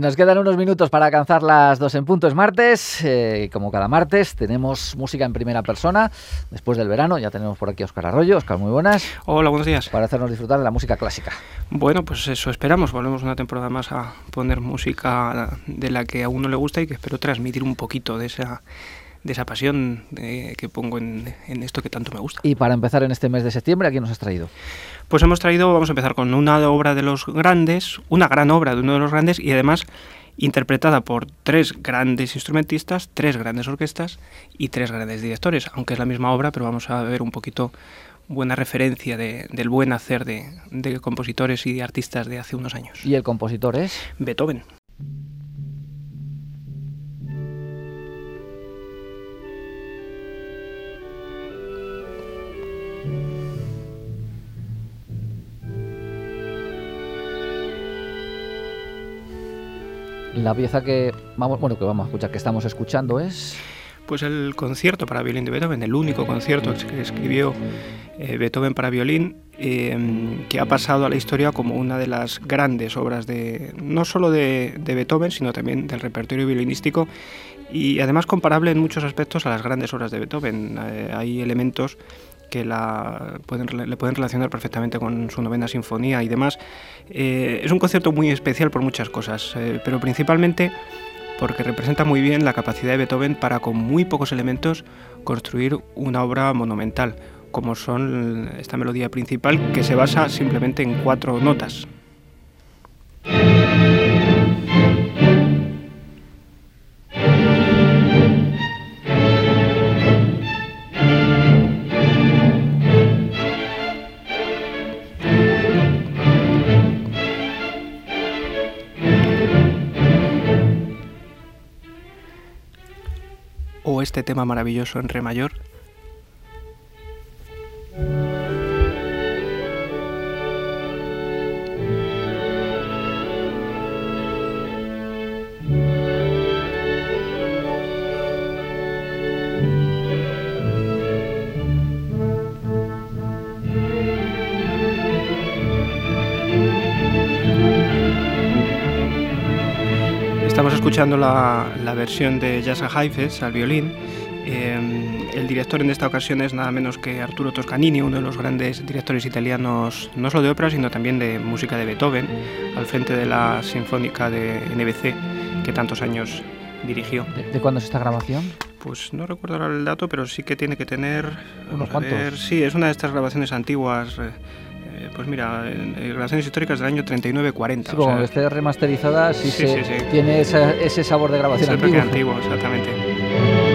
Nos quedan unos minutos para alcanzar las dos en punto. Es martes, eh, como cada martes, tenemos música en primera persona. Después del verano ya tenemos por aquí a Oscar Arroyo. Oscar, muy buenas. Hola, buenos días. Para hacernos disfrutar de la música clásica. Bueno, pues eso esperamos. Volvemos una temporada más a poner música de la que a uno le gusta y que espero transmitir un poquito de esa de esa pasión eh, que pongo en, en, esto que tanto me gusta. Y para empezar en este mes de septiembre, ¿a quién nos has traído? Pues hemos traído, vamos a empezar con una obra de los grandes, una gran obra de uno de los grandes y además interpretada por tres grandes instrumentistas, tres grandes orquestas y tres grandes directores, aunque es la misma obra, pero vamos a ver un poquito buena referencia de, del buen hacer de, de compositores y de artistas de hace unos años. ¿Y el compositor es? Beethoven. La pieza que vamos, bueno, que vamos a escuchar, que estamos escuchando es pues el concierto para violín de Beethoven, el único concierto que escribió eh, Beethoven para violín, eh, que ha pasado a la historia como una de las grandes obras de no solo de, de, Beethoven, sino también del repertorio violinístico y además comparable en muchos aspectos a las grandes obras de Beethoven. Eh, hay elementos que la pueden, le pueden relacionar perfectamente con su novena sinfonía y demás. Eh, es un concierto muy especial por muchas cosas, eh, pero principalmente porque representa muy bien la capacidad de Beethoven para con muy pocos elementos construir una obra monumental, como son esta melodía principal que se basa simplemente en cuatro notas. O este tema maravilloso en re mayor. Estamos escuchando la, la versión de Jasa Haifes al violín. Eh, el director en esta ocasión es nada menos que Arturo Toscanini, uno de los grandes directores italianos, no solo de ópera, sino también de música de Beethoven, al frente de la Sinfónica de NBC, que tantos años dirigió. ¿De, de cuándo es esta grabación? Pues no recuerdo ahora el dato, pero sí que tiene que tener... ¿Unos cuantos? Ver, sí, es una de estas grabaciones antiguas. Eh, pues mira, grabaciones históricas del año 39-40. Sí, como sea, esté remasterizada, sí, Sí, se, sí, tiene esa- ese sabor de grabación es antigua. antiguo, exactamente.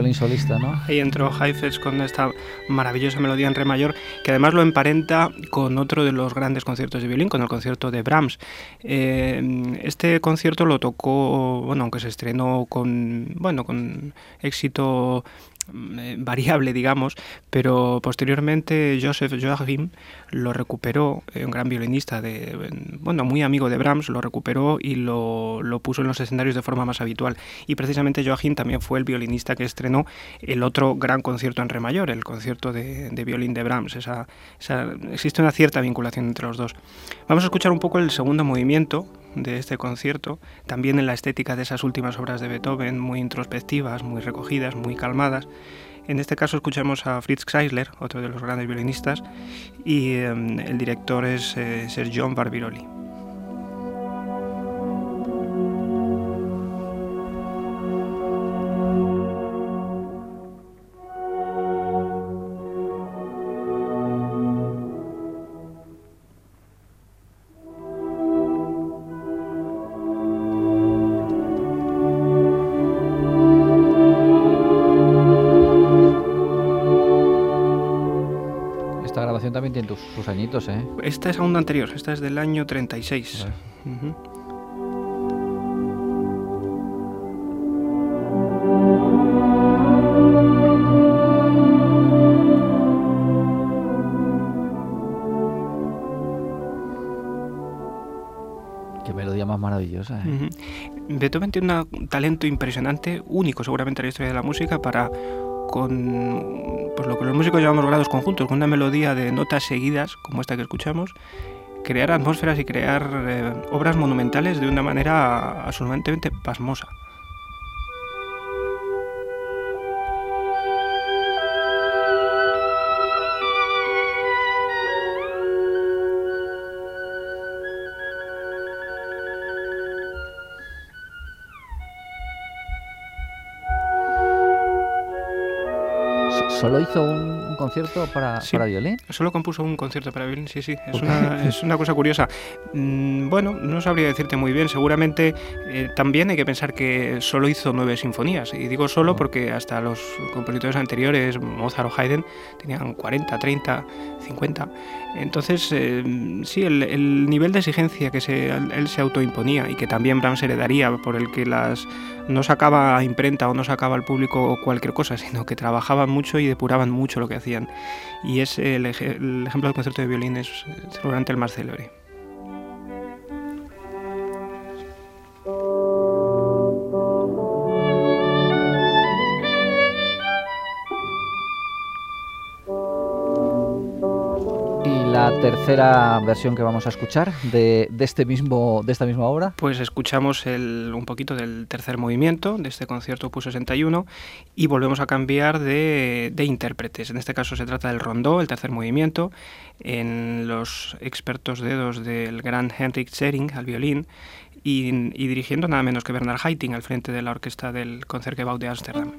Violín solista, ¿no? Ahí entró Heifetz con esta maravillosa melodía en re mayor, que además lo emparenta con otro de los grandes conciertos de violín, con el concierto de Brahms. Eh, este concierto lo tocó, bueno, aunque se estrenó con, bueno, con éxito variable, digamos, pero posteriormente Joseph Joachim lo recuperó, eh, un gran violinista, de, bueno, muy amigo de Brahms, lo recuperó y lo, lo puso en los escenarios de forma más habitual. Y precisamente Joachim también fue el violinista que estrenó el otro gran concierto en re mayor, el concierto de, de violín de Brahms. Esa, esa, existe una cierta vinculación entre los dos. Vamos a escuchar un poco el segundo movimiento de este concierto, también en la estética de esas últimas obras de Beethoven, muy introspectivas, muy recogidas, muy calmadas. En este caso escuchamos a Fritz Kreisler, otro de los grandes violinistas, y eh, el director es eh, Ser John Barbirolli. ¿Eh? Esta es aún anterior, esta es del año 36. ¿eh? Beethoven tiene un talento impresionante, único seguramente en la historia de la música, para con pues lo que los músicos llamamos grados conjuntos, con una melodía de notas seguidas, como esta que escuchamos, crear atmósferas y crear eh, obras monumentales de una manera absolutamente pasmosa. ¿Solo hizo un, concierto para, para, violín? Solo compuso un concierto para violín, sí, sí. Es, una, es una, cosa curiosa. Mm, bueno, no sabría decirte muy bien. Seguramente eh, también hay que pensar que solo hizo nueve sinfonías. Y digo solo porque hasta los compositores anteriores, Mozart o Haydn, tenían 40, 30, 50. Entonces, eh, sí, el, nivel de exigencia que se, él se autoimponía y que también Brahms heredaría, por el que las no sacaba a imprenta o no sacaba al público cualquier cosa, sino que trabajaban mucho y depuraban mucho lo que hacían. Y es el, el ejemplo del concierto de violín es seguramente el más célebre. Tercera versión que vamos a escuchar de, este mismo, de esta misma obra? Pues escuchamos un poquito del tercer movimiento de este concierto Opus 61 y volvemos a cambiar de, intérpretes. En este caso se trata del rondó, el tercer movimiento, en los expertos dedos del gran Henrik Zering al violín y, dirigiendo nada menos que Bernard Haitink al frente de la orquesta del Concertgebouw de Ámsterdam.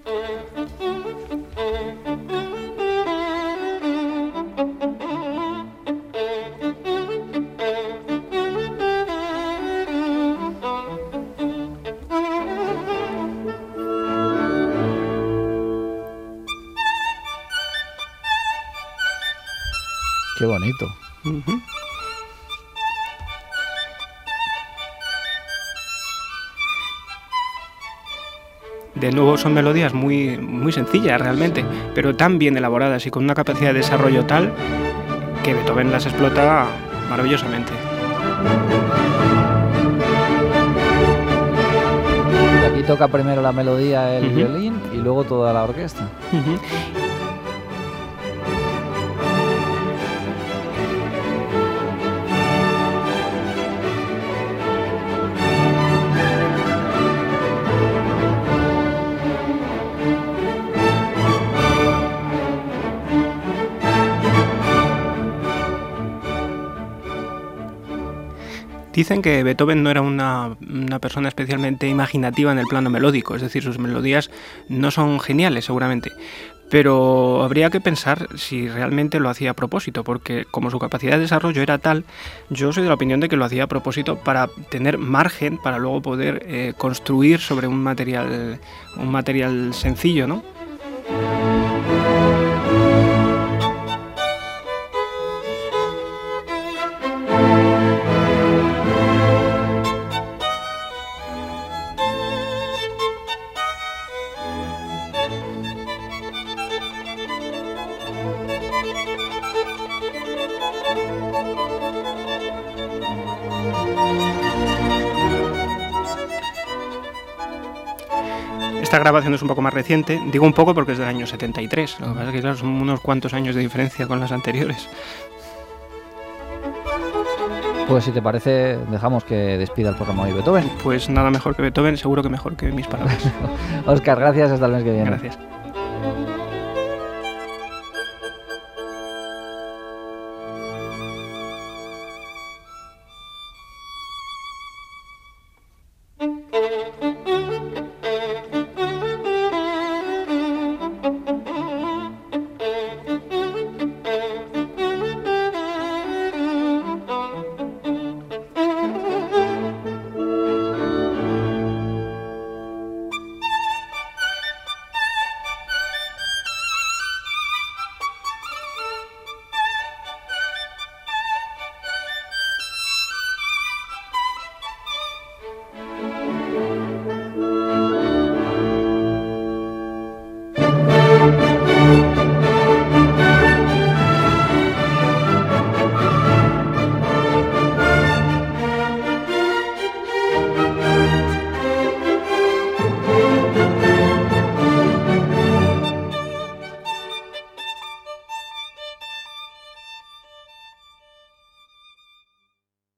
Qué bonito. De nuevo son melodías muy, muy sencillas realmente, pero tan bien elaboradas y con una capacidad de desarrollo tal que Beethoven las explota maravillosamente. aquí toca primero la melodía el violín y luego toda la orquesta. Dicen que Beethoven no era una, persona especialmente imaginativa en el plano melódico, es decir, sus melodías no son geniales seguramente, pero habría que pensar si realmente lo hacía a propósito, porque como su capacidad de desarrollo era tal, yo soy de la opinión de que lo hacía a propósito para tener margen para luego poder eh, construir sobre un material, un material sencillo, ¿no? Esta grabación es un poco más reciente, digo un poco porque es del año 73, lo que pasa es que son unos cuantos años de diferencia con las anteriores. Pues si te parece, dejamos que despida el programa hoy Beethoven. Pues nada mejor que Beethoven, seguro que mejor que mis palabras. Oscar, gracias, hasta el mes que viene. Gracias.